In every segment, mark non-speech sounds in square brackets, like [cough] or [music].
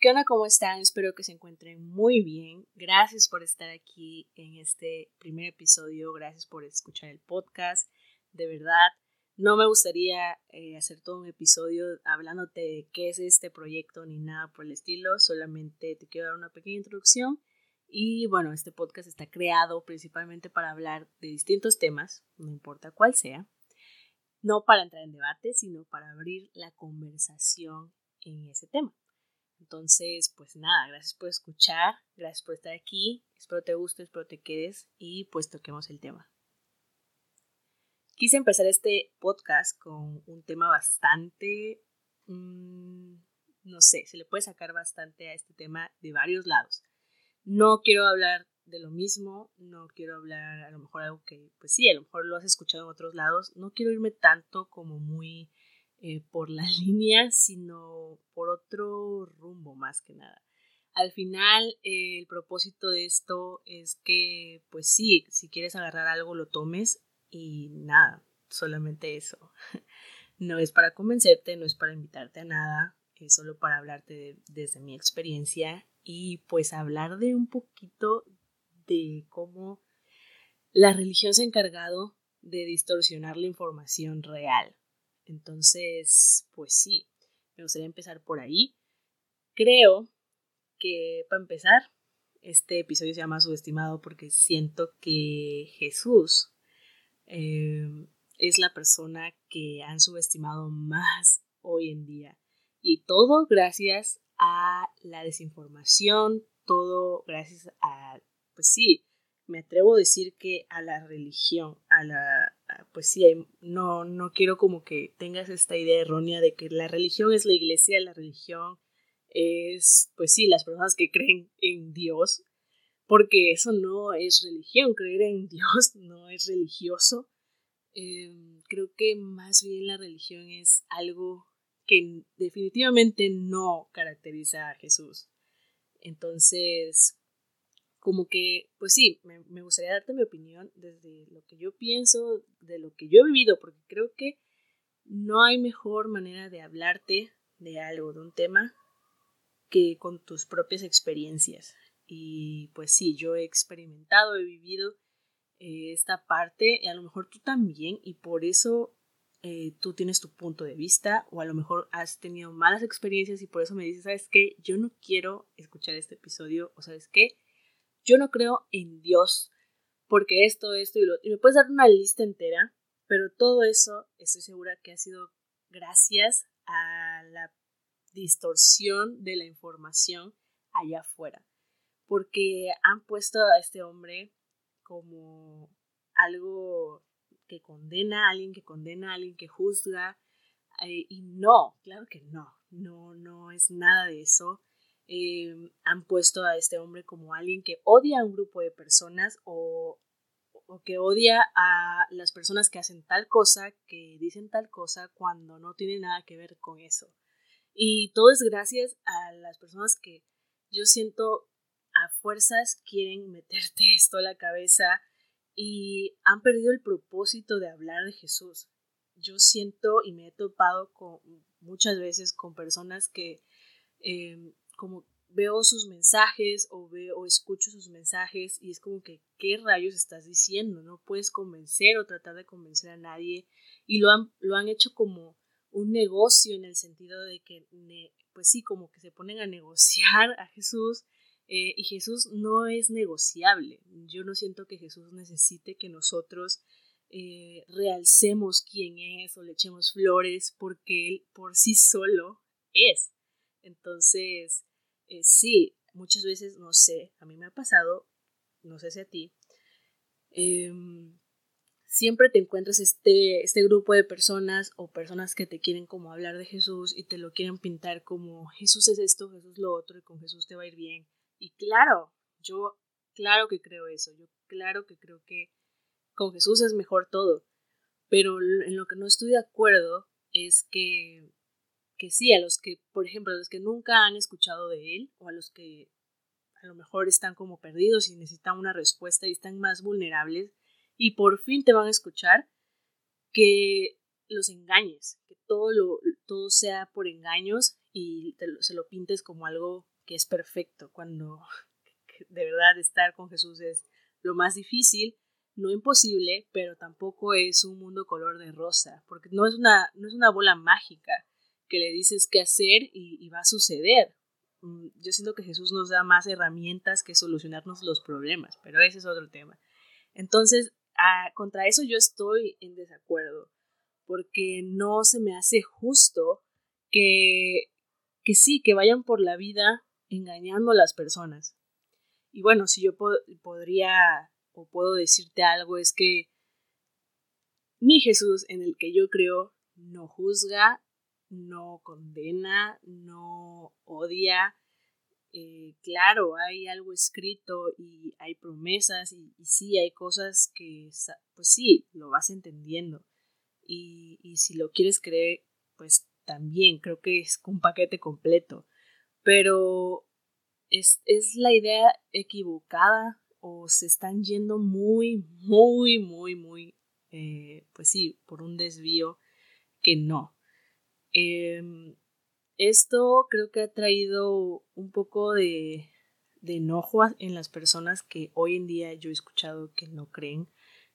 ¿Qué onda? ¿Cómo están? Espero que se encuentren muy bien. Gracias por estar aquí en este primer episodio. Gracias por escuchar el podcast. De verdad, no me gustaría eh, hacer todo un episodio hablándote de qué es este proyecto ni nada por el estilo. Solamente te quiero dar una pequeña introducción. Y bueno, este podcast está creado principalmente para hablar de distintos temas, no importa cuál sea. No para entrar en debate, sino para abrir la conversación en ese tema. Entonces, pues nada, gracias por escuchar, gracias por estar aquí, espero te guste, espero te quedes y pues toquemos el tema. Quise empezar este podcast con un tema bastante, mmm, no sé, se le puede sacar bastante a este tema de varios lados. No quiero hablar de lo mismo, no quiero hablar a lo mejor algo que, pues sí, a lo mejor lo has escuchado en otros lados, no quiero irme tanto como muy eh, por la [laughs] línea, sino por otro rumbo más que nada. Al final, eh, el propósito de esto es que, pues sí, si quieres agarrar algo, lo tomes y nada, solamente eso. [laughs] No es para convencerte, no es para invitarte a nada, es solo para hablarte desde mi experiencia y pues hablar de un poquito de cómo la religión se ha encargado de distorsionar la información real. Entonces, pues sí, me gustaría empezar por ahí. Creo que para empezar, este episodio se llama Subestimado porque siento que Jesús eh, es la persona que han subestimado más hoy en día. Y todo gracias a la desinformación, todo gracias a, pues sí, me atrevo a decir que a la religión, a la, pues sí, no, no quiero como que tengas esta idea errónea de que la religión es la iglesia, la religión es, pues sí, las personas que creen en Dios, porque eso no es religión, creer en Dios [laughs] no es religioso. Em, creo que más bien la religión es algo que definitivamente no caracteriza a Jesús. Entonces, como que, pues sí, me, gustaría darte mi opinión desde lo que yo pienso, de lo que yo he vivido, porque creo que no hay mejor manera de hablarte de algo, de un tema, que con tus propias experiencias. Y pues sí, yo he experimentado, he vivido eh, esta parte, y a lo mejor tú también, y por eso eh, tú tienes tu punto de vista, o a lo mejor has tenido malas experiencias y por eso me dices, ¿sabes qué? Yo no quiero escuchar este episodio, o ¿sabes qué? Yo no creo en Dios, porque esto, esto y lo Y me puedes dar una lista entera, pero todo eso estoy segura que ha sido gracias a la distorsión de la información allá afuera. Porque han puesto a este hombre como algo que condena, a alguien que condena, a alguien que juzga. Eh, y no, claro que no, no, no es nada de eso. Em, han puesto a este hombre como alguien que odia a un grupo de personas o, o, que odia a las personas que hacen tal cosa, que dicen tal cosa cuando no tiene nada que ver con eso. Y todo es gracias a las personas que yo siento a fuerzas quieren meterte [laughs] esto a la cabeza y han perdido el propósito de hablar de Jesús. Yo siento y me he topado con, muchas veces con personas que eh, como veo sus mensajes o veo o escucho sus mensajes y es como que qué rayos estás diciendo, no puedes convencer o tratar de convencer a nadie y lo han, lo han hecho como un negocio en el sentido de que pues sí, como que se ponen a negociar a Jesús eh, y Jesús no es negociable. Yo no siento que Jesús necesite que nosotros eh, realcemos quién es o le echemos flores porque Él por sí solo es. Entonces, eh, sí, muchas veces, no sé, a mí me ha pasado, no sé si a ti, em, siempre te encuentras este, este grupo de personas o personas que te quieren como hablar de Jesús y te lo quieren pintar como Jesús es esto, Jesús lo otro y con Jesús te va a ir bien. Y claro, yo claro que creo eso, yo claro que creo que con Jesús es mejor todo, pero en lo que no estoy de acuerdo es que que sí, a los que, por ejemplo, a los que nunca han escuchado de él o a los que a lo mejor están como perdidos y necesitan una respuesta y están más vulnerables y por fin te van a escuchar, que los engañes, que todo, lo, todo sea por engaños y se lo pintes como algo que es perfecto, cuando [laughs] de verdad estar con Jesús es lo más difícil, no imposible, pero tampoco es un mundo color de rosa, porque no es una, no es una bola mágica que le dices qué hacer y, va a suceder. Mm, yo siento que Jesús nos da más herramientas que solucionarnos los problemas, pero ese es otro tema. Entonces, contra eso yo estoy en desacuerdo, porque no se me hace justo que, que sí, que vayan por la vida engañando a las personas. Y bueno, si yo podría o puedo decirte algo es que mi Jesús en el que yo creo no juzga, no condena, no odia. Eh, claro, hay algo escrito y hay promesas y, sí, hay cosas que, pues sí, lo vas entendiendo. Y, y si lo quieres creer, pues también creo que es un paquete completo. Pero es, es la idea equivocada o se están yendo muy, muy, muy, muy, eh, pues sí, por un desvío que no. Em, esto creo que ha traído un poco de, enojo en las personas que hoy en día yo he escuchado que no creen.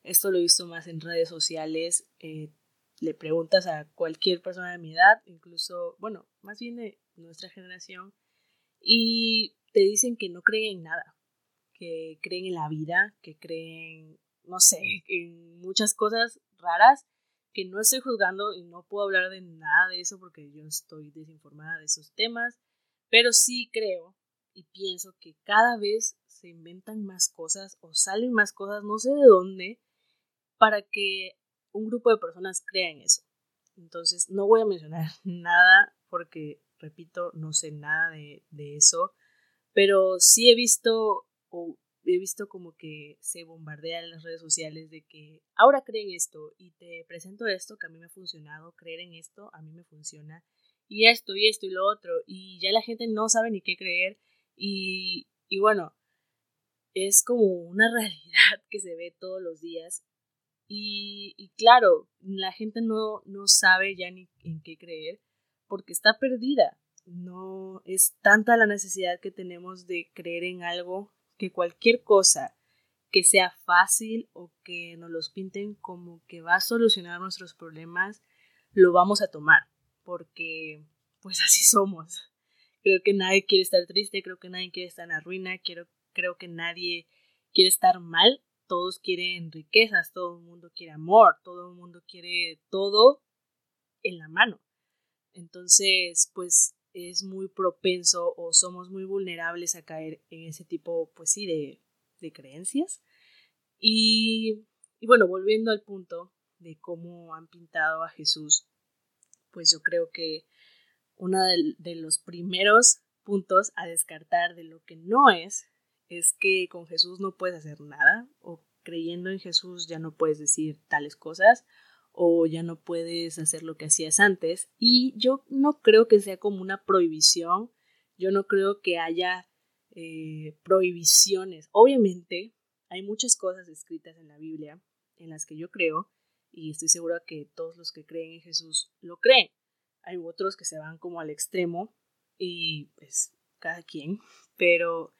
Esto lo he visto más en redes sociales. Eh, le preguntas a cualquier persona de mi edad, incluso, bueno, más bien de nuestra generación, y te dicen que no creen en nada, que creen en la vida, que creen, no sé, en muchas cosas raras que no estoy juzgando y no puedo hablar de nada de eso porque yo estoy desinformada de esos temas, pero sí creo y pienso que cada vez se inventan más cosas o salen más cosas, no sé de dónde, para que un grupo de personas crea en eso. Entonces, no voy a mencionar [laughs] nada porque, repito, no sé nada de, de eso, pero sí he visto o he visto como que se bombardea en las redes sociales de que ahora creen esto y te presento esto que a mí me ha funcionado, creer en esto a mí me funciona y esto y esto y lo otro y ya la gente no sabe ni qué creer y, y bueno, es como una [laughs] realidad que se ve todos los días y, y claro, la gente no, no sabe ya ni en qué creer porque está perdida. No es tanta la necesidad que tenemos de creer en algo que cualquier cosa que sea fácil o que nos los pinten como que va a solucionar nuestros problemas, lo vamos a tomar, porque pues [laughs] así somos. Creo que nadie quiere estar triste, creo que nadie quiere estar en la ruina, quiero, creo que nadie quiere estar mal, todos quieren riquezas, todo el mundo quiere amor, todo el mundo quiere todo en la mano. Entonces, pues es muy propenso o somos muy vulnerables a caer en ese tipo, pues sí, de, de creencias. Y, y, bueno, volviendo al punto de cómo han pintado a Jesús, pues yo creo que uno de, de los primeros puntos a descartar de lo que no es, es que con Jesús no puedes hacer nada o creyendo en Jesús ya no puedes decir tales cosas o ya no puedes hacer lo que hacías antes. Y yo no creo que sea como una prohibición, yo no creo que haya eh, prohibiciones. Obviamente hay muchas cosas escritas en la Biblia en las que yo creo y estoy segura que todos los que creen en Jesús lo creen. Hay otros que se van como al extremo y pues cada quien, pero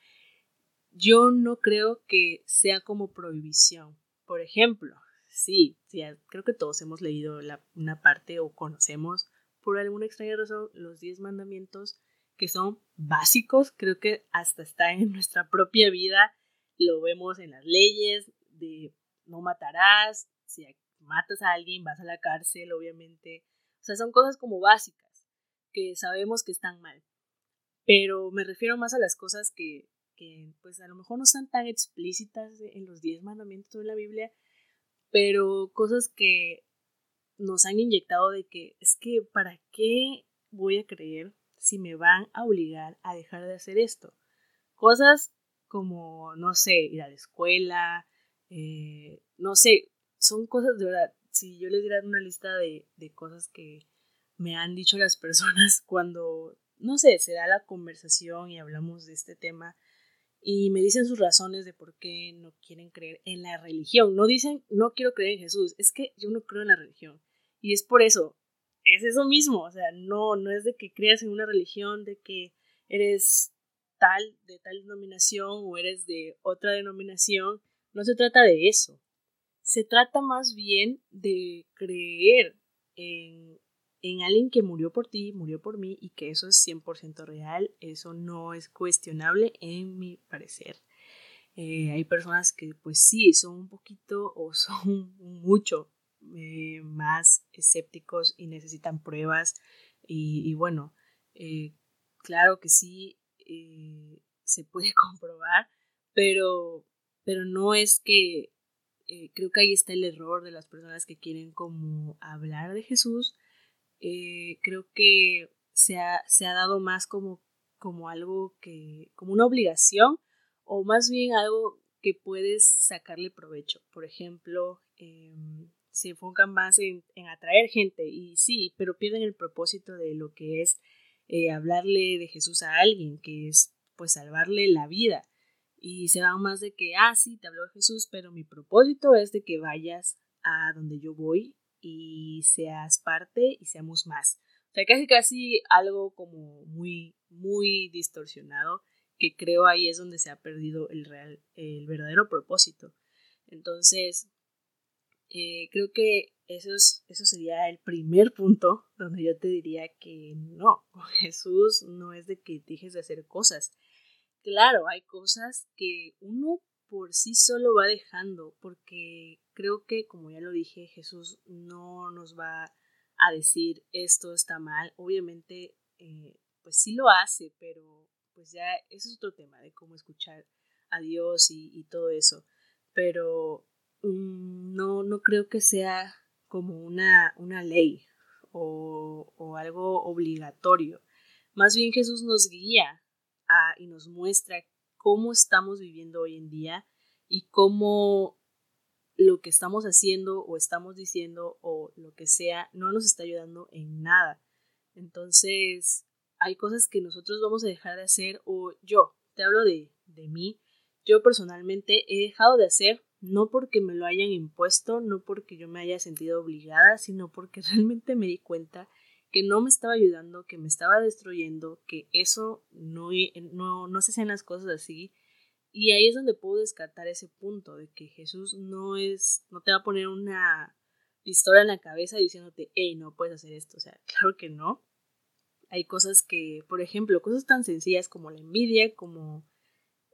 yo no creo que sea como prohibición. Por ejemplo, Sí, sí, creo que todos hemos leído una parte o conocemos por alguna extraña razón los 10 mandamientos que son básicos, creo que hasta está en nuestra propia vida, lo vemos en las leyes de no matarás, si matas a alguien vas a la cárcel, obviamente, o sea, son cosas como básicas que sabemos que están mal, pero me refiero más a las cosas que, que pues a lo mejor no están tan explícitas en los 10 mandamientos de la Biblia, pero cosas que nos han inyectado de que es que para qué voy a creer si me van a obligar a dejar de hacer esto. Cosas como, no sé, ir a la escuela, eh, no sé, son cosas de verdad. Si yo les diera una lista de, de cosas que me han dicho las [laughs] personas cuando, no sé, se da la conversación y hablamos de este tema, y me dicen sus razones de por qué no quieren creer en la religión. No dicen no quiero creer en Jesús, es que yo no creo en la religión. Y es por eso, es eso mismo, o sea, no, no es de que creas en una religión, de que eres tal, de tal denominación o eres de otra denominación, no se trata de eso. Se trata más bien de creer en, en alguien que murió por ti, murió por mí y que eso es 100% real, eso no es cuestionable en mi parecer. Eh, hay personas que pues sí, son un poquito o [laughs] son mucho eh, más escépticos y necesitan pruebas y, bueno, eh, claro que sí se puede [laughs] comprobar, pero, pero no es que creo que ahí está el error de las personas que quieren como hablar de Jesús. Creo que se ha, se ha dado más como, como algo que, como una obligación o más bien algo que puedes sacarle provecho. Por ejemplo, em, se enfocan más en, atraer gente y sí, pero pierden el propósito de lo que es eh, hablarle de Jesús a alguien, que es pues salvarle la vida. Y se van más de que, ah, sí, te habló Jesús, pero mi propósito es de que vayas a donde yo voy y seas parte y seamos más. O sea, casi casi algo como muy, muy distorsionado que creo ahí es donde se ha perdido el real, el verdadero propósito. Entonces, eh, creo que eso, eso sería el primer punto donde yo te diría que no, [laughs] Jesús no es de que dejes de hacer cosas. Claro, hay cosas que uno por sí solo va dejando, porque creo que, como ya lo dije, Jesús no nos va a decir esto está mal. Obviamente, eh, pues sí lo hace, pero pues ya ese es otro tema de cómo escuchar a Dios y, todo eso. Pero mm, no, no creo que sea como una, una ley o, o, algo obligatorio. Más bien Jesús nos guía a, y nos muestra cómo estamos viviendo hoy en día y cómo lo que estamos haciendo o estamos diciendo o lo que sea no nos está ayudando en nada. Entonces, hay cosas que nosotros vamos a dejar de hacer o yo, te hablo de, de mí, yo personalmente he dejado de hacer no porque me lo hayan impuesto, no porque yo me haya sentido obligada, sino porque [laughs] realmente me di cuenta que no me estaba ayudando, que me estaba destruyendo, que eso no, no, no se hacían las cosas así. Y ahí es donde puedo descartar ese punto de que Jesús no es, no te va a poner una pistola en la cabeza diciéndote, hey, no puedes hacer esto. O sea, [laughs] claro que no. Hay cosas que, por ejemplo, cosas tan sencillas como la envidia, como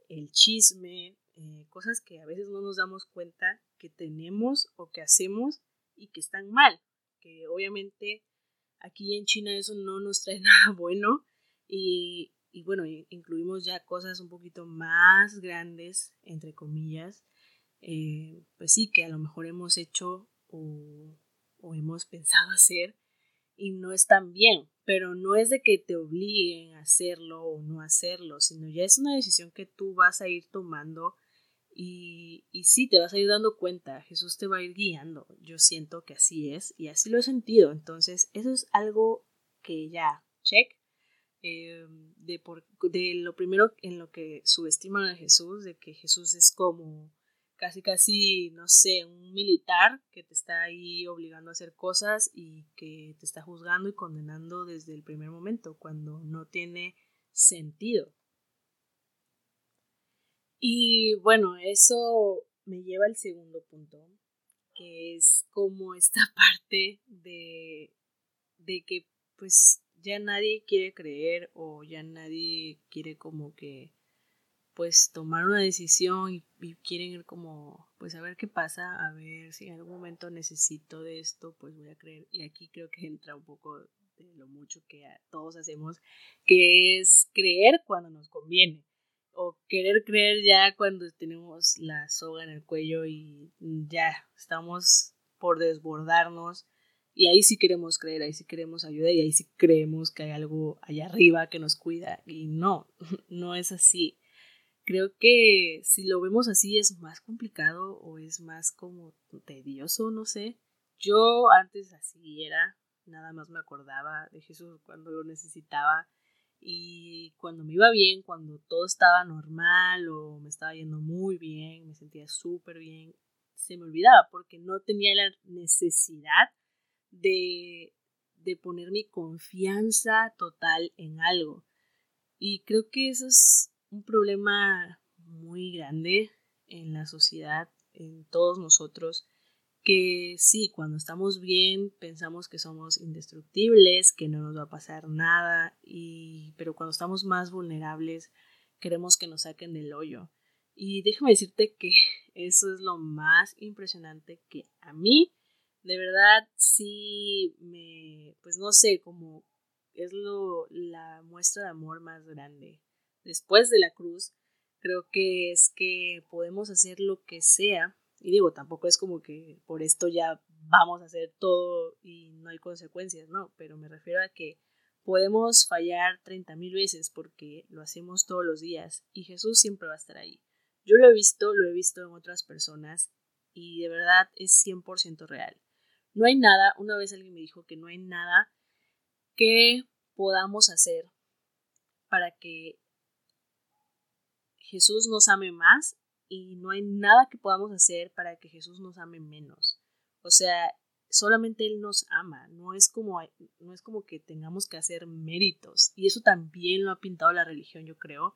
el chisme, eh, cosas que a veces no nos damos cuenta que tenemos o que hacemos y que están mal, que obviamente aquí en China eso no nos trae [laughs] nada bueno y, y bueno, incluimos ya cosas un poquito más grandes, entre comillas, eh, pues sí, que a lo mejor hemos hecho o, o hemos pensado [laughs] hacer y no están bien, pero no es de que te obliguen a hacerlo o no hacerlo, sino ya es una decisión que tú vas a ir tomando y, y sí, te vas a ir dando cuenta, Jesús te va a ir guiando, yo siento que así es y así lo he sentido, entonces eso es algo que ya, check, eh, de, por, de lo primero en lo que subestiman a Jesús, de que Jesús es como casi casi, no sé, un militar que te está ahí obligando a hacer cosas y que te está juzgando y condenando desde el primer momento, cuando no tiene sentido. Y bueno, eso me lleva al segundo punto, que es como esta [laughs] parte de, de que pues ya nadie quiere creer o ya nadie quiere como que pues tomar una decisión y, quieren ir como pues a ver qué pasa, a ver si en algún momento necesito de esto, pues voy a creer. Y aquí creo que entra un poco de lo mucho que todos hacemos, que es creer cuando nos conviene o querer creer ya cuando tenemos la soga en el cuello y ya estamos por desbordarnos y ahí sí queremos creer, ahí sí queremos ayuda y ahí sí creemos que hay algo allá arriba que nos cuida y no, [laughs] no es así creo que si lo vemos así es más complicado o es más como tedioso, no sé. Yo antes así era, nada más me acordaba de Jesús cuando lo necesitaba y cuando me iba bien, cuando todo estaba normal o me estaba yendo muy bien, me sentía súper bien, se me olvidaba porque no tenía la necesidad de, de poner mi confianza total en algo. Y creo que eso es un problema muy grande en la sociedad, en todos nosotros, que sí, cuando estamos bien pensamos que somos indestructibles, que no nos va a pasar nada, y, pero cuando estamos más vulnerables queremos que nos saquen del hoyo. Y déjame decirte que [laughs] eso es lo más impresionante que a mí, de verdad, sí me, pues no sé, como es lo, la muestra de amor más grande. Después de la cruz, creo que es que podemos hacer lo que sea y digo, tampoco es como que por esto ya vamos a hacer todo y no hay consecuencias, no, pero me refiero a que podemos fallar 30 mil veces porque lo hacemos todos los días y Jesús siempre va a estar ahí. Yo lo he visto, lo he visto en otras personas y de verdad es 100% real. No hay nada, una vez alguien me dijo que no hay nada que podamos hacer para que Jesús nos ame más y no hay nada que podamos hacer para que Jesús nos ame menos. O sea, solamente Él nos ama, no es como, no es como que tengamos que hacer méritos. Y eso también lo ha pintado la religión, yo creo,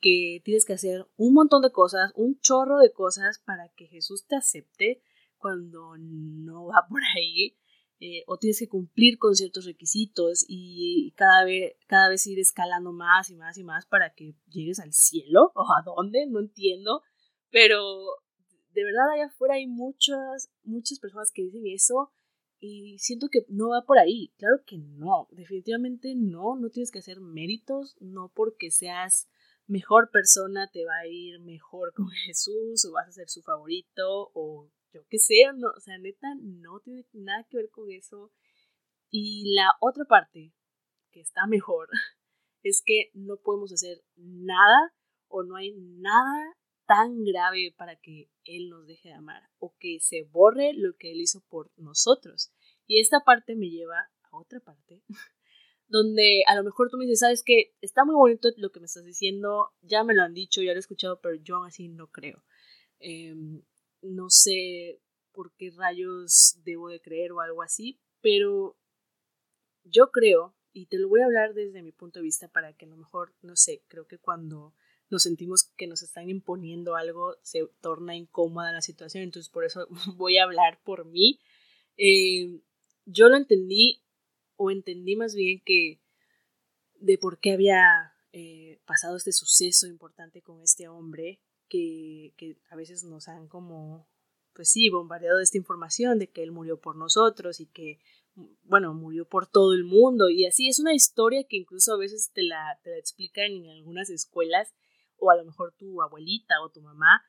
que tienes que hacer un montón de cosas, un chorro de cosas para que Jesús te acepte cuando no va [laughs] por ahí. Eh, o tienes que cumplir con ciertos requisitos y cada vez, cada vez ir escalando más y más y más para que llegues al cielo [laughs] o a dónde, no entiendo. Pero de verdad allá afuera hay muchas, muchas personas que dicen eso y siento que no va por ahí. Claro que no, definitivamente no, no tienes que hacer méritos, no porque seas mejor persona te va a ir mejor con [laughs] Jesús o vas a ser su favorito o yo qué sé, no, o sea, neta, no tiene nada que ver con eso. Y la otra parte que está mejor [laughs] es que no podemos hacer nada o no hay nada tan grave para que Él nos deje de amar o que se borre lo que Él hizo por nosotros. Y esta parte me lleva a otra parte [laughs] donde a lo mejor tú me dices, sabes que está muy bonito lo que me estás diciendo, ya me lo han dicho, ya lo he escuchado, pero yo aún así no creo. Em, no sé por qué rayos debo de creer o algo así, pero yo creo, y te lo voy a hablar desde mi punto de vista para que a lo mejor, no sé, creo que cuando nos sentimos que nos están imponiendo algo, se torna incómoda la situación, entonces por eso [laughs] voy a hablar por mí. Eh, yo lo entendí, o entendí más bien que de por qué había eh, pasado este suceso importante con este hombre, que, que a veces nos han como, pues sí, bombardeado de esta información de que él murió por nosotros y que bueno, murió por todo el mundo y así es una historia que incluso a veces te la, te la explican en algunas escuelas o a lo mejor tu abuelita o tu mamá,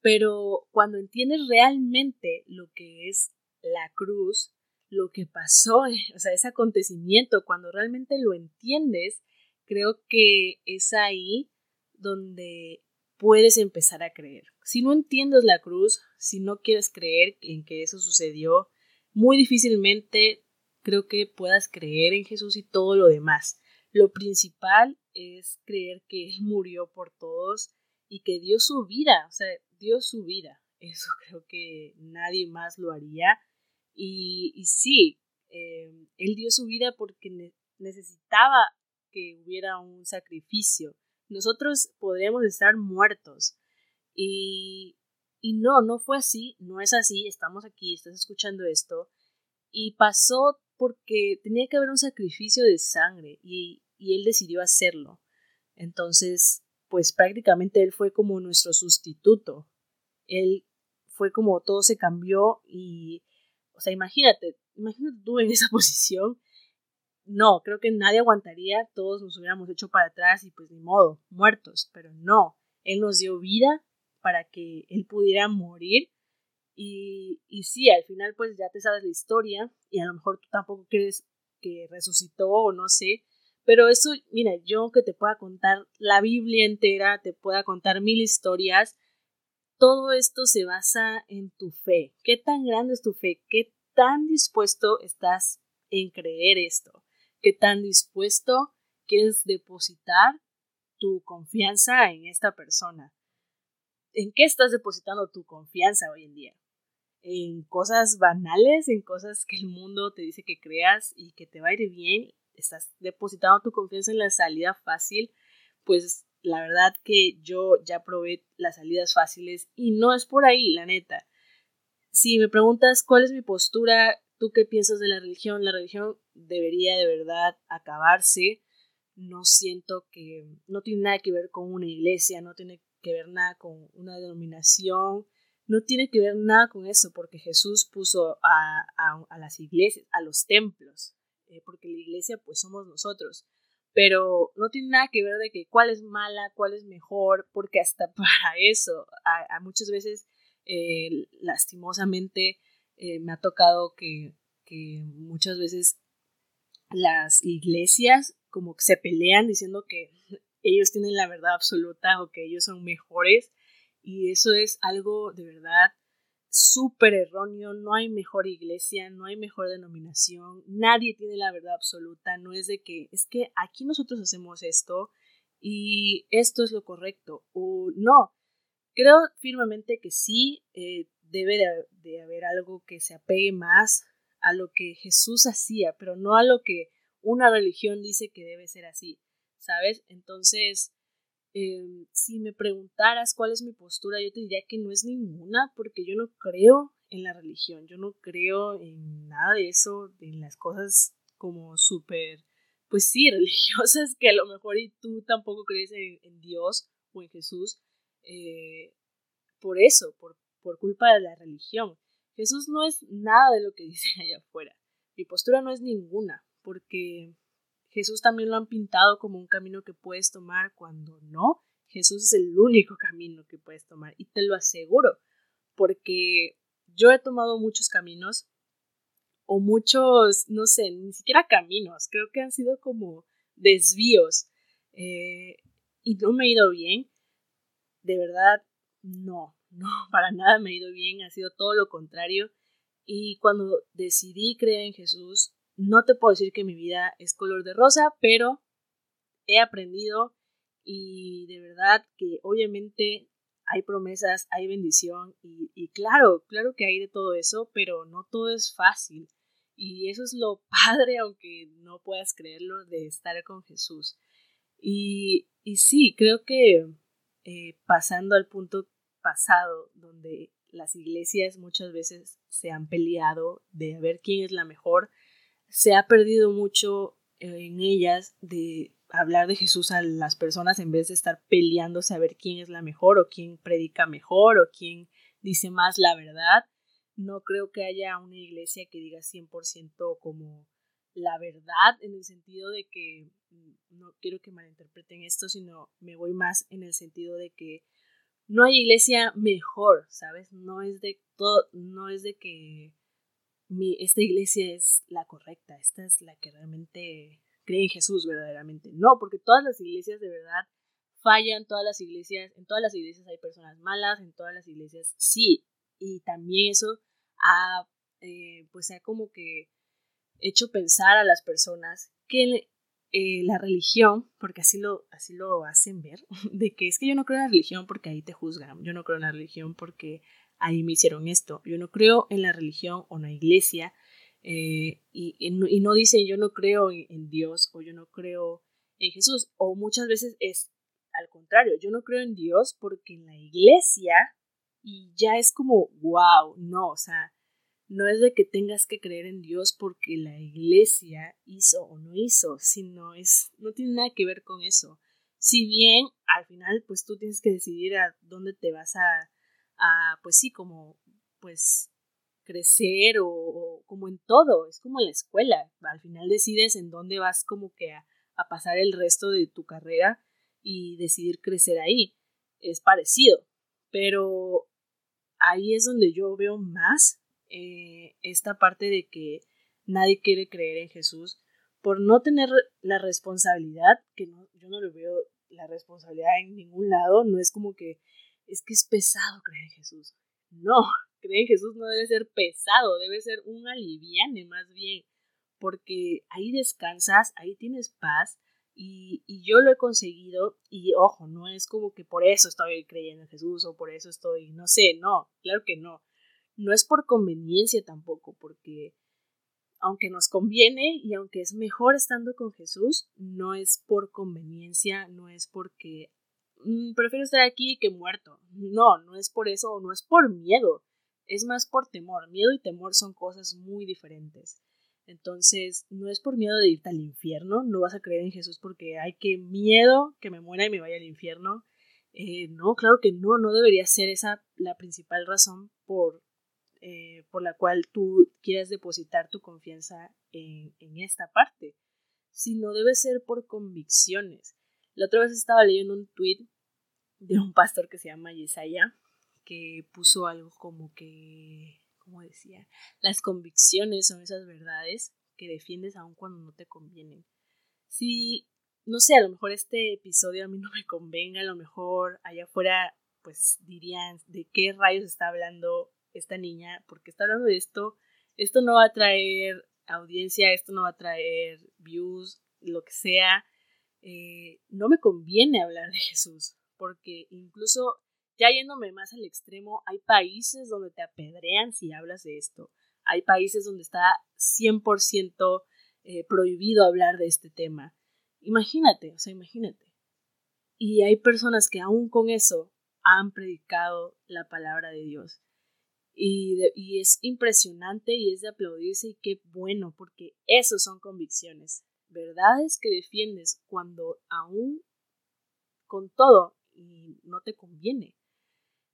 pero cuando entiendes realmente lo que es la cruz, lo que pasó, [laughs] o sea, ese acontecimiento, cuando realmente lo entiendes, creo que es ahí donde puedes empezar a creer. Si no entiendes la cruz, si no quieres creer en que eso sucedió, muy difícilmente creo que puedas creer en Jesús y todo lo demás. Lo principal es creer que Él [laughs] murió por todos y que dio su vida, o sea, dio su vida. Eso [laughs] creo que nadie más lo haría. Y, y sí, eh, Él dio su vida porque necesitaba que hubiera un sacrificio. Nosotros podríamos estar muertos. Y, y no, no fue así, no es así, estamos aquí, estás escuchando esto. Y pasó porque tenía que haber un sacrificio de sangre y, y él decidió hacerlo. Entonces, pues prácticamente él fue como nuestro sustituto. Él fue como todo se cambió y, o sea, imagínate, imagínate tú en [laughs] esa posición. No, creo que nadie aguantaría, todos nos hubiéramos hecho para atrás y pues ni modo, muertos, pero no, él nos dio vida para que él pudiera morir y, y sí, al final pues ya te sabes la historia y a lo mejor tú tampoco crees que resucitó o no sé, pero eso, mira, yo que te pueda contar la Biblia entera, te pueda contar mil historias, todo esto se basa en tu fe. ¿Qué tan grande es tu fe? ¿Qué tan dispuesto estás en creer esto? ¿Qué tan dispuesto quieres depositar tu confianza en esta persona? ¿En qué estás depositando tu confianza hoy en día? ¿En cosas banales? ¿En cosas que el mundo te dice que creas y que te va a ir bien? Estás depositando tu confianza en la salida fácil, pues la verdad que yo ya probé las salidas fáciles y no es por ahí, la neta. Si me preguntas cuál es mi postura, tú qué piensas de la religión, la religión debería de verdad acabarse. No siento que no tiene nada que ver con una iglesia, no tiene que ver nada con una denominación, no tiene que ver nada con eso, porque Jesús puso a, a, las iglesias, a los templos, eh, porque la iglesia pues somos nosotros, pero no tiene nada que ver de que cuál es mala, cuál es mejor, porque hasta [laughs] para eso, a, muchas veces, eh, lastimosamente, eh, me ha tocado que, que muchas veces las iglesias como que se pelean diciendo que [laughs] ellos tienen la verdad absoluta o que ellos son mejores. Y eso es algo de verdad súper erróneo, no hay mejor iglesia, no hay mejor denominación, nadie tiene la verdad absoluta, no es de que es que aquí nosotros hacemos esto y esto es lo correcto o no. Creo firmemente que sí eh, debe de, de haber algo que se apegue más a lo que Jesús hacía, pero no a lo que una religión dice que debe ser así, ¿sabes? Entonces, Em, si me preguntaras cuál es mi postura, yo te diría que no es ninguna, porque yo no creo en la religión, yo no creo en nada de eso, en las cosas como súper, pues sí, [laughs] religiosas, que a lo mejor y tú tampoco crees en, Dios o en Jesús, eh, por eso, por, por culpa de la religión. Jesús no es nada de lo que [laughs] dicen allá afuera. Mi postura no es ninguna, porque Jesús también lo han pintado como un camino que puedes tomar cuando no. Jesús es el único camino que puedes tomar y te lo aseguro, porque yo he tomado muchos caminos o muchos, no sé, ni siquiera caminos, creo que han sido como desvíos eh, y no me ha ido bien. De verdad, no, no, [laughs] para nada me ha ido bien, ha sido todo lo contrario. Y cuando decidí creer en Jesús, no te puedo decir que mi vida es color de rosa, pero he aprendido y de verdad que obviamente hay promesas, hay bendición y, claro, claro que hay de todo eso, pero no todo es fácil. Y eso es lo [laughs] padre, aunque no puedas creerlo, de estar con Jesús. Y, y sí, creo que eh, pasando al punto pasado, donde las iglesias muchas veces se han peleado de ver quién es la mejor, se ha perdido mucho en ellas de hablar de Jesús a las personas en vez de estar peleándose a ver quién es la mejor o quién predica mejor o quién dice más la verdad. No creo que haya una iglesia que diga 100% como la verdad en el sentido de que mm, no quiero que malinterpreten esto, sino me voy más en el sentido de que no hay iglesia mejor, ¿sabes? No es de todo, no es de que esta iglesia es la correcta, esta es la que realmente cree en Jesús verdaderamente. No, porque todas las iglesias de verdad fallan, todas las iglesias, en todas las iglesias hay personas malas, en todas las iglesias sí, y también eso ha, eh, pues ha como que hecho pensar a las personas que eh, la religión, porque así lo, así lo hacen ver, [laughs] de que es que yo no creo en la religión porque ahí te juzgan, yo no creo en la religión porque ahí me hicieron esto. Yo no creo en la religión o en la iglesia eh, y, y, no dicen yo no creo en, Dios o yo no creo en Jesús. O muchas veces es al contrario, yo no creo en Dios porque en la iglesia y ya es como, wow, no, o sea, no es de que tengas que creer en Dios porque la iglesia hizo o no hizo, sino es, no tiene nada que ver con eso. Si bien al final, pues tú tienes que decidir a dónde te vas a, pues sí, como, pues, crecer o, como en todo, es como en la escuela, al final decides en dónde vas como que a, pasar el resto de tu carrera y decidir crecer ahí, es parecido, pero ahí es donde yo veo más eh, esta parte de que nadie quiere creer en Jesús por no tener la responsabilidad, que no, yo no lo veo la responsabilidad en ningún lado, no es como que es que es pesado creer en Jesús. No, [laughs] creer en Jesús no debe ser pesado, debe ser un aliviane más bien, porque ahí descansas, ahí tienes paz y, yo lo he conseguido y ojo, no es como que por eso estoy creyendo en Jesús o por eso estoy, no sé, no, claro que no. No es por conveniencia tampoco, porque aunque nos conviene y aunque es mejor estando con Jesús, no es por conveniencia, no es porque prefiero estar aquí que muerto. No, no es por eso, no es por miedo, es más por temor. Miedo y temor son cosas muy diferentes. Entonces, no es por miedo de irte al infierno, no vas a creer en Jesús porque hay que miedo que me muera y me vaya al infierno. Eh, no, claro que no, no debería ser esa la principal razón por, eh, por la cual tú quieras depositar tu confianza en, en esta parte, sino debe ser por convicciones. La otra vez estaba leyendo un tweet de un pastor que se llama Yesaya, que puso algo como que, como decía, las convicciones son esas verdades que defiendes aun cuando no te convienen. Si, no sé, a lo mejor este episodio a mí no me convenga, a lo mejor allá afuera pues dirían de qué rayos está hablando esta niña, porque está hablando de esto, esto no va a traer audiencia, esto no va a traer views, lo que sea, eh, no me conviene hablar de Jesús, porque incluso ya yéndome más al extremo, hay países donde te apedrean si hablas de esto, hay países donde está 100% eh, prohibido hablar de este tema. Imagínate, o sea, imagínate. Y hay personas que aún con eso han predicado la palabra de Dios. Y, y, es impresionante y es de aplaudirse y qué bueno, porque eso son convicciones verdades que defiendes cuando aún con todo y no te conviene.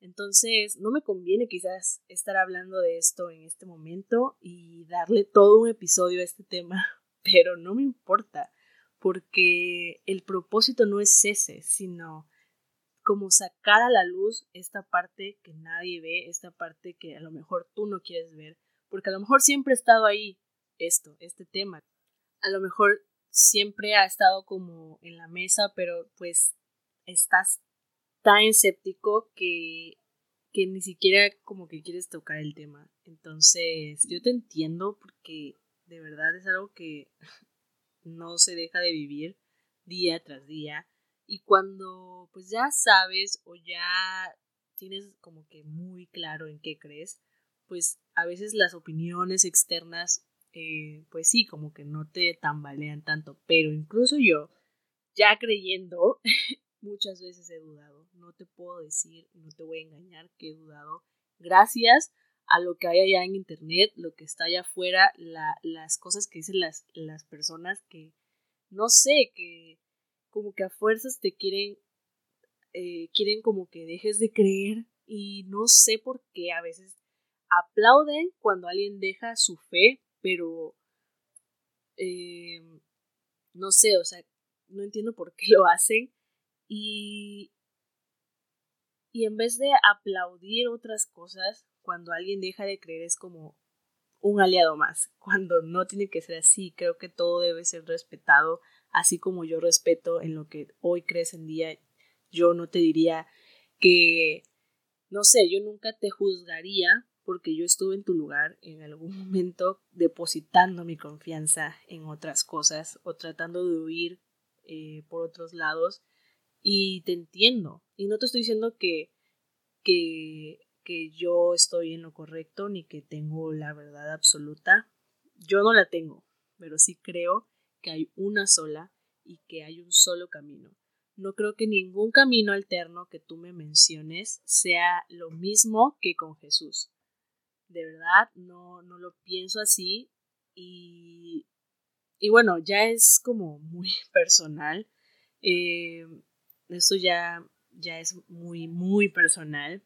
Entonces, no me conviene quizás estar hablando de esto en este momento y darle todo un episodio a este tema, [laughs] pero no me importa, porque el propósito no es ese, sino como sacar a la luz esta parte que nadie ve, esta parte que a lo mejor tú no quieres ver, porque a lo mejor siempre ha estado ahí esto, este tema. A lo mejor siempre ha estado como en la mesa, pero pues estás tan escéptico que, que ni siquiera como que quieres tocar el tema. Entonces, yo te entiendo porque de verdad es algo que [laughs] no se deja de vivir día tras día. Y cuando pues ya sabes o ya tienes como que muy claro en qué crees, pues a veces las opiniones externas eh, pues sí, como que no te tambalean tanto, pero incluso yo, ya creyendo, [laughs] muchas veces he dudado, no te puedo decir, no te voy a engañar que he dudado, gracias a lo que hay allá en internet, lo que está allá afuera, las cosas que dicen las, las personas que, no sé, que como que a fuerzas te quieren, eh, quieren como que dejes de creer. Y no sé por qué a veces aplauden cuando alguien deja su fe pero eh, no sé, o sea, no entiendo por qué lo hacen y, y en vez de aplaudir otras cosas, cuando alguien deja de creer es como un aliado más, [laughs] cuando no tiene que ser así, creo que todo debe ser respetado, así como yo respeto en lo que hoy crees en día, yo no te diría que, no sé, yo nunca te juzgaría porque yo estuve en tu lugar en algún [laughs] momento depositando mi confianza en otras cosas o tratando de huir eh, por otros lados y te entiendo. Y no te estoy diciendo que, que, que yo estoy en lo correcto ni que tengo la verdad absoluta. Yo no la tengo pero sí creo que hay una sola y que hay un solo camino. No creo que ningún camino alterno que tú me menciones sea lo mismo que con Jesús. De verdad, no, no lo pienso así y, y bueno, ya es como muy [laughs] personal. Eh, esto ya, ya es muy, muy personal.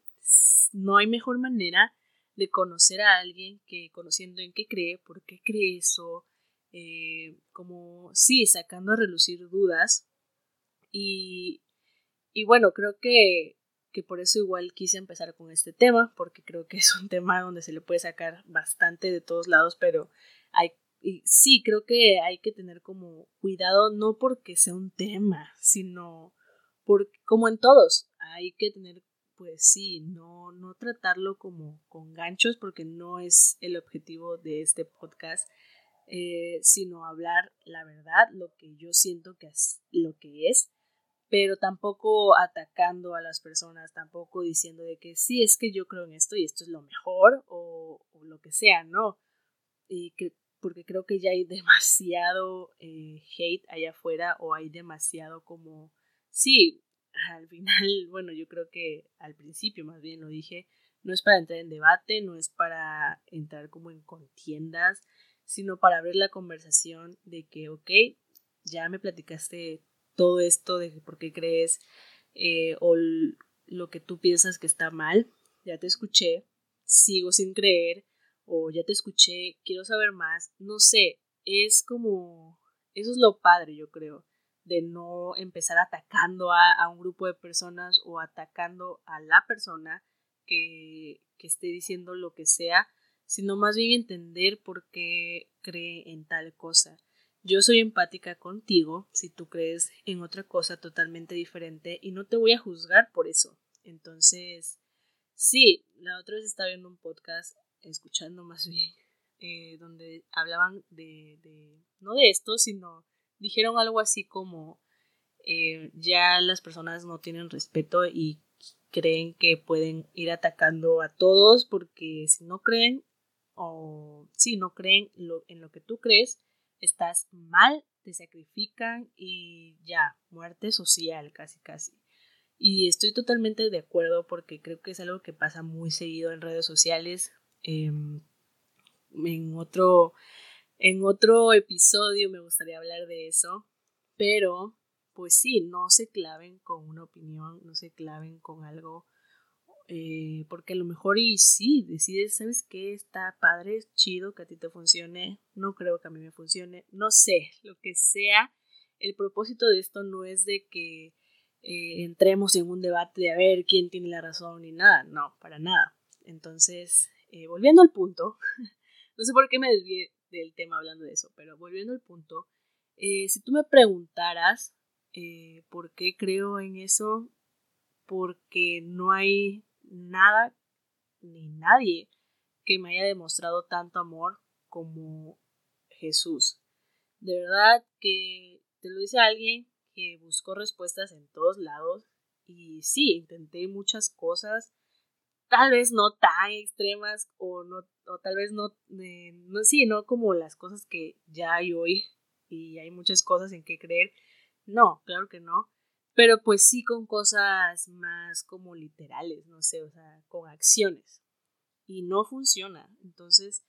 No hay mejor manera de conocer a alguien que conociendo en qué cree, por qué cree eso, eh, como sí, sacando a relucir dudas. Y, y bueno, creo que que por eso igual quise empezar con este tema, porque creo que [laughs] es un tema donde se le puede sacar bastante de todos lados, pero hay, y sí, creo que hay que tener como cuidado, no porque sea un tema, sino por, como en todos, hay que tener, pues sí, no, no tratarlo como con ganchos, porque no es el objetivo de este podcast, eh, sino hablar la verdad, lo que yo siento que es lo que es pero tampoco atacando a las personas, tampoco diciendo de que sí, es que yo creo en esto y esto es lo mejor o, lo que sea, ¿no? Y que, porque creo que ya hay demasiado eh, hate allá afuera o hay demasiado como, sí, al final, bueno, yo creo que al principio más bien lo dije, no es para entrar en debate, no es para entrar como en contiendas, sino para abrir la conversación de que, ok, ya me platicaste todo esto de por qué crees eh, o lo que tú piensas que está mal, ya te escuché, sigo sin creer o ya te escuché, quiero saber más, no sé, es como, eso es lo padre, yo creo, de no empezar atacando a, a un grupo de personas o atacando a la persona, que, esté diciendo lo que sea, sino más bien entender por qué cree en tal cosa. Yo soy empática contigo si tú crees en otra cosa totalmente diferente y no te voy a juzgar por eso. Entonces, sí, la otra vez estaba viendo un podcast, escuchando más bien, eh, donde hablaban de, de, no de esto, sino dijeron algo así como eh, ya las personas no tienen respeto y creen que pueden ir atacando a todos porque si no creen o si no creen en lo que tú crees, estás mal, te sacrifican y ya, muerte social casi casi. Y estoy totalmente de acuerdo porque creo que es algo que pasa muy seguido en redes sociales. Em, en, otro, en otro episodio me gustaría hablar de eso, pero pues sí, no se claven con una opinión, no se claven con algo, eh, porque a lo mejor y sí, decides, ¿sabes qué? Está padre, es chido que a ti te funcione, no creo que a mí me funcione, no sé, lo que sea, el propósito de esto no es de que eh, entremos en un debate de a ver quién tiene la razón ni nada, no, para nada. Entonces, eh, volviendo al punto, [laughs] no sé por qué me desvié del tema hablando de eso, pero volviendo al punto, si tú me preguntaras eh, ¿Por qué creo en eso? Porque no hay nada ni nadie que me haya demostrado tanto amor como Jesús. De verdad que te lo dice alguien que buscó respuestas en todos lados y sí, intenté muchas cosas, tal vez no tan extremas o no o tal vez no, eh, no sí, no como las cosas que ya hay hoy y hay muchas cosas en que creer, no, claro que no. Pero pues sí con cosas más como literales, no sé, o sea, con acciones. Y no funciona. Entonces,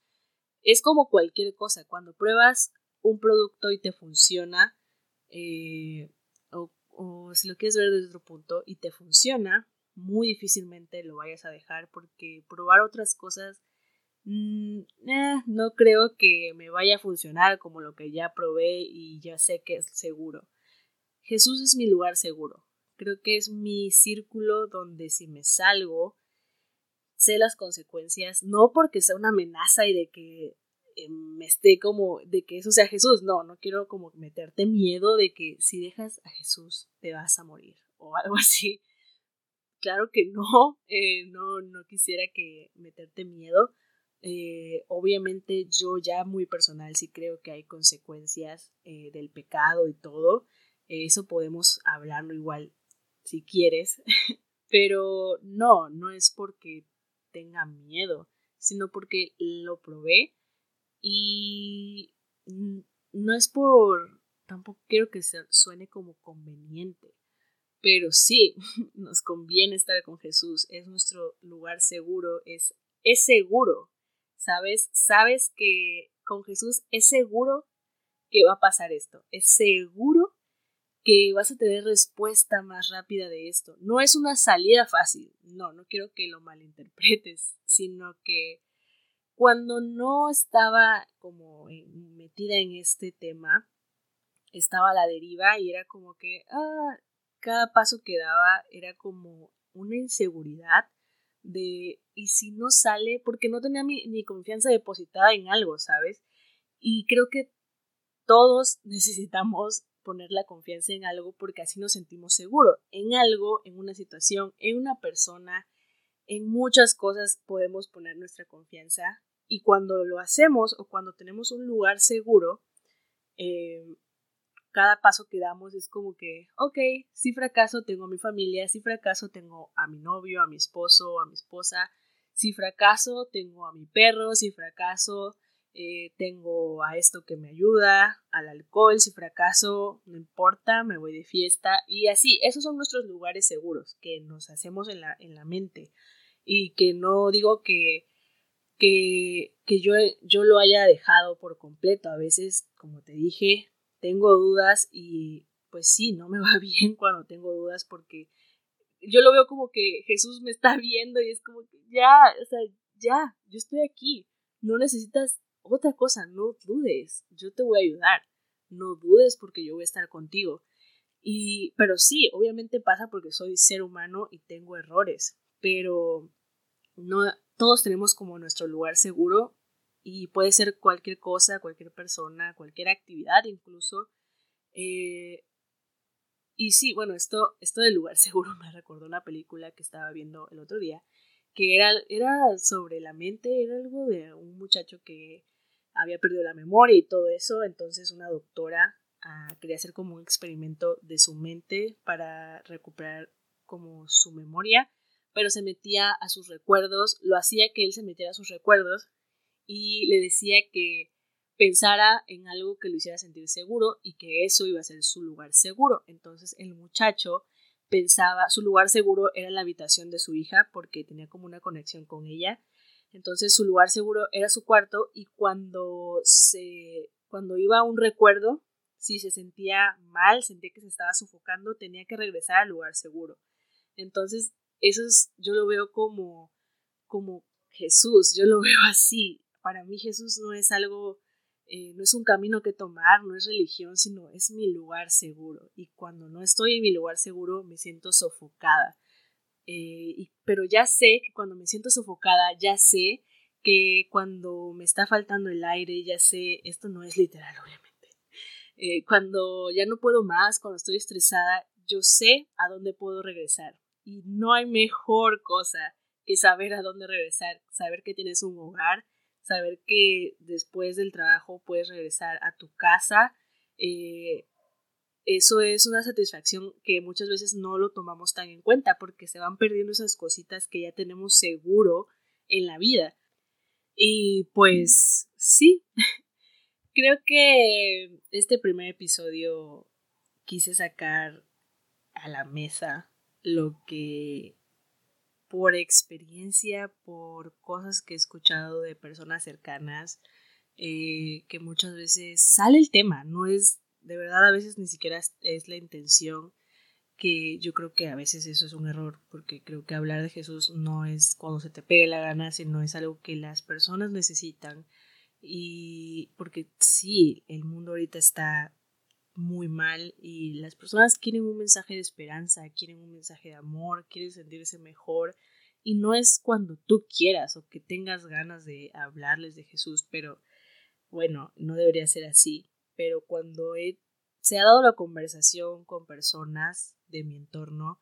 es como cualquier cosa. Cuando pruebas un producto y te funciona, eh, o, o, si lo quieres ver desde otro punto y te funciona, muy difícilmente lo vayas a dejar porque probar otras cosas mm, eh, no creo que me vaya a funcionar como lo que ya probé y ya sé que es seguro. Jesús es mi lugar seguro. Creo que es mi círculo donde si me salgo, sé las consecuencias, no porque sea una amenaza y de que eh, me esté como, de que eso sea Jesús, no, no quiero como meterte miedo de que si dejas a Jesús te vas a morir o algo [laughs] así. Claro que no, eh, no, no quisiera que meterte miedo. Eh, obviamente yo ya muy personal sí creo que hay consecuencias del pecado y todo, eso podemos hablarlo igual si quieres, [laughs] pero no, no es porque tenga miedo, sino porque lo probé y no es por, tampoco quiero que suene como conveniente, pero sí, [laughs] nos conviene estar con Jesús, es nuestro lugar seguro, es, es seguro, ¿sabes? Sabes que con Jesús es seguro que va a pasar esto, es seguro que vas a tener respuesta más rápida de esto. No es una salida fácil, no, no quiero que lo malinterpretes, [laughs] sino que cuando no estaba como metida en este tema, estaba a la deriva y era como que ah, cada paso que daba era como una inseguridad de y si no sale, porque no tenía mi, mi confianza depositada en algo, ¿sabes? Y creo que todos [laughs] necesitamos poner la confianza en algo porque así nos sentimos seguros. En algo, en una situación, en una persona, en muchas cosas podemos poner nuestra confianza y cuando lo hacemos o cuando tenemos un lugar seguro, eh, cada paso que damos es como que, ok, si fracaso tengo a mi familia, si fracaso tengo a mi novio, a mi esposo, a mi esposa, si fracaso tengo a mi perro, si fracaso eh, tengo a esto que me ayuda, al alcohol, si fracaso, no importa, me voy de fiesta y así, esos son nuestros lugares seguros que nos hacemos en la, en la mente. Y que no digo que, que, que yo, yo lo haya dejado por completo, a veces, como te dije, tengo dudas y pues sí, no me [laughs] va bien cuando tengo dudas porque yo lo veo como que Jesús me está viendo y es como que ya, o sea, ya, yo estoy aquí, no necesitas otra cosa, no dudes, yo te voy a ayudar, no dudes porque yo voy a estar contigo. Y, pero sí, obviamente pasa porque soy ser humano y tengo errores, pero no, todos tenemos como nuestro lugar seguro y puede ser cualquier cosa, cualquier persona, cualquier actividad incluso. Eh, y sí, bueno, esto, esto del lugar [laughs] seguro me recordó una película que estaba viendo el otro día, que era, era sobre la mente, era algo de un muchacho que había perdido la memoria y todo eso, entonces una doctora ah, quería hacer como un experimento de su mente para recuperar como su memoria, pero se metía a sus recuerdos, lo hacía que él se metiera a sus recuerdos y le decía que pensara en algo que lo hiciera sentir seguro y que eso iba a ser su lugar seguro. Entonces el muchacho pensaba, su lugar seguro era la habitación de su hija porque tenía como una conexión con ella entonces su lugar seguro era su cuarto y cuando se cuando iba a un recuerdo, si se sentía mal, sentía que se estaba sofocando, tenía que regresar al lugar seguro. Entonces, eso es, yo lo veo como como Jesús, yo lo [laughs] veo así. Para mí Jesús no es algo eh, no es un camino que tomar, no es religión, sino es mi lugar seguro. Y cuando no estoy en mi lugar seguro, me siento sofocada. Eh, pero ya sé que cuando me siento sofocada, ya sé que cuando me está faltando el aire, ya sé, esto no es literal, obviamente. Eh, cuando ya no puedo más, cuando estoy estresada, yo sé a dónde puedo regresar. Y no hay mejor cosa que saber a dónde regresar, saber que tienes un hogar, saber que después del trabajo puedes regresar a tu casa, eh, eso es una satisfacción que muchas veces no lo tomamos tan en cuenta porque se van perdiendo esas cositas que ya tenemos seguro en la vida. Y pues sí, [laughs] creo que este primer episodio quise sacar a la mesa lo que por experiencia, por cosas que he escuchado de personas cercanas, eh, que muchas veces sale el tema, no es de verdad a veces ni siquiera es la intención que yo creo que a veces eso es un error, porque creo que hablar de Jesús no es cuando se te pegue la gana, sino es algo que las personas necesitan. Y porque sí, el mundo ahorita está muy mal y las personas quieren un mensaje de esperanza, quieren un mensaje de amor, quieren sentirse mejor. Y no es cuando tú quieras o que tengas ganas de hablarles de Jesús, pero bueno, no debería ser así pero cuando se ha dado la conversación con personas de mi entorno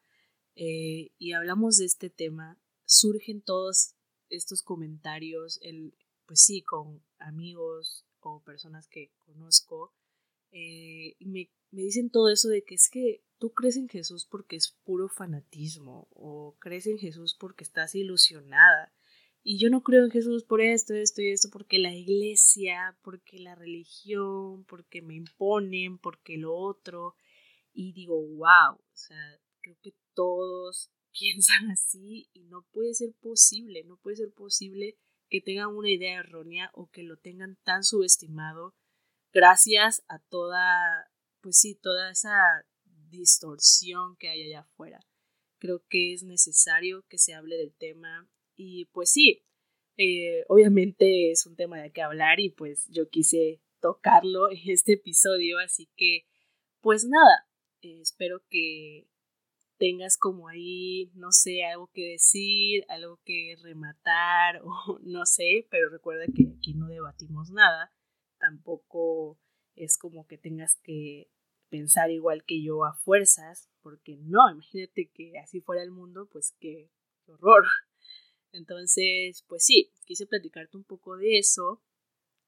eh, y hablamos de este tema, surgen todos estos comentarios, el, pues sí, con amigos o personas que conozco, eh, y me, me dicen todo eso de que es que tú crees en Jesús porque es puro fanatismo o crees en Jesús porque estás ilusionada y yo no creo en Jesús por esto, esto y esto, porque la iglesia, porque la religión, porque me imponen, porque lo otro. Y digo, wow, o sea, creo que todos [laughs] piensan así y no puede ser posible, no puede ser posible que tengan una idea errónea o que lo tengan tan subestimado gracias a toda, pues sí, toda esa distorsión que hay allá afuera. Creo que es necesario que se hable del tema, y pues sí, eh, obviamente es un tema de que hablar y pues yo quise tocarlo en este episodio, así que pues nada, eh, espero que tengas como ahí, no sé, algo que decir, algo que rematar [laughs] o no sé, pero recuerda que aquí no debatimos nada, tampoco es como que tengas que pensar igual que yo a fuerzas, porque no, imagínate que así fuera el mundo, pues qué horror. Entonces, pues sí, quise platicarte un poco de eso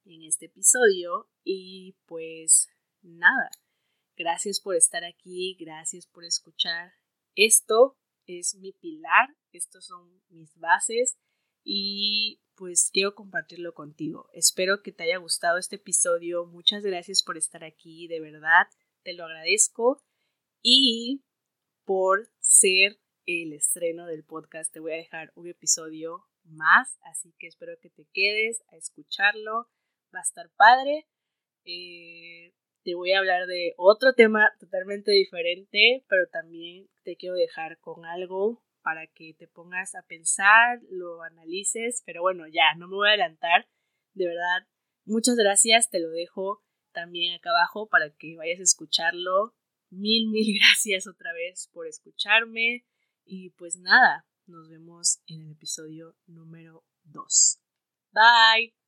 en este episodio y pues nada, gracias por estar aquí, gracias por escuchar. Esto es mi pilar, estos son mis bases y pues quiero compartirlo contigo. Espero que te haya gustado este episodio. Muchas gracias por estar aquí, de verdad, te lo agradezco y por ser el estreno del podcast te voy a dejar un episodio más, así que espero que te quedes a escucharlo. Va a estar padre. Eh, te voy a hablar de otro tema totalmente diferente, pero también te quiero dejar con algo para que te pongas a pensar, lo analices, pero bueno, ya, no me voy a adelantar. De verdad, muchas gracias, te lo dejo también acá abajo para que vayas a escucharlo. Mil, mil [laughs] gracias otra vez por escucharme. Y pues nada, nos vemos en el episodio número 2. Bye.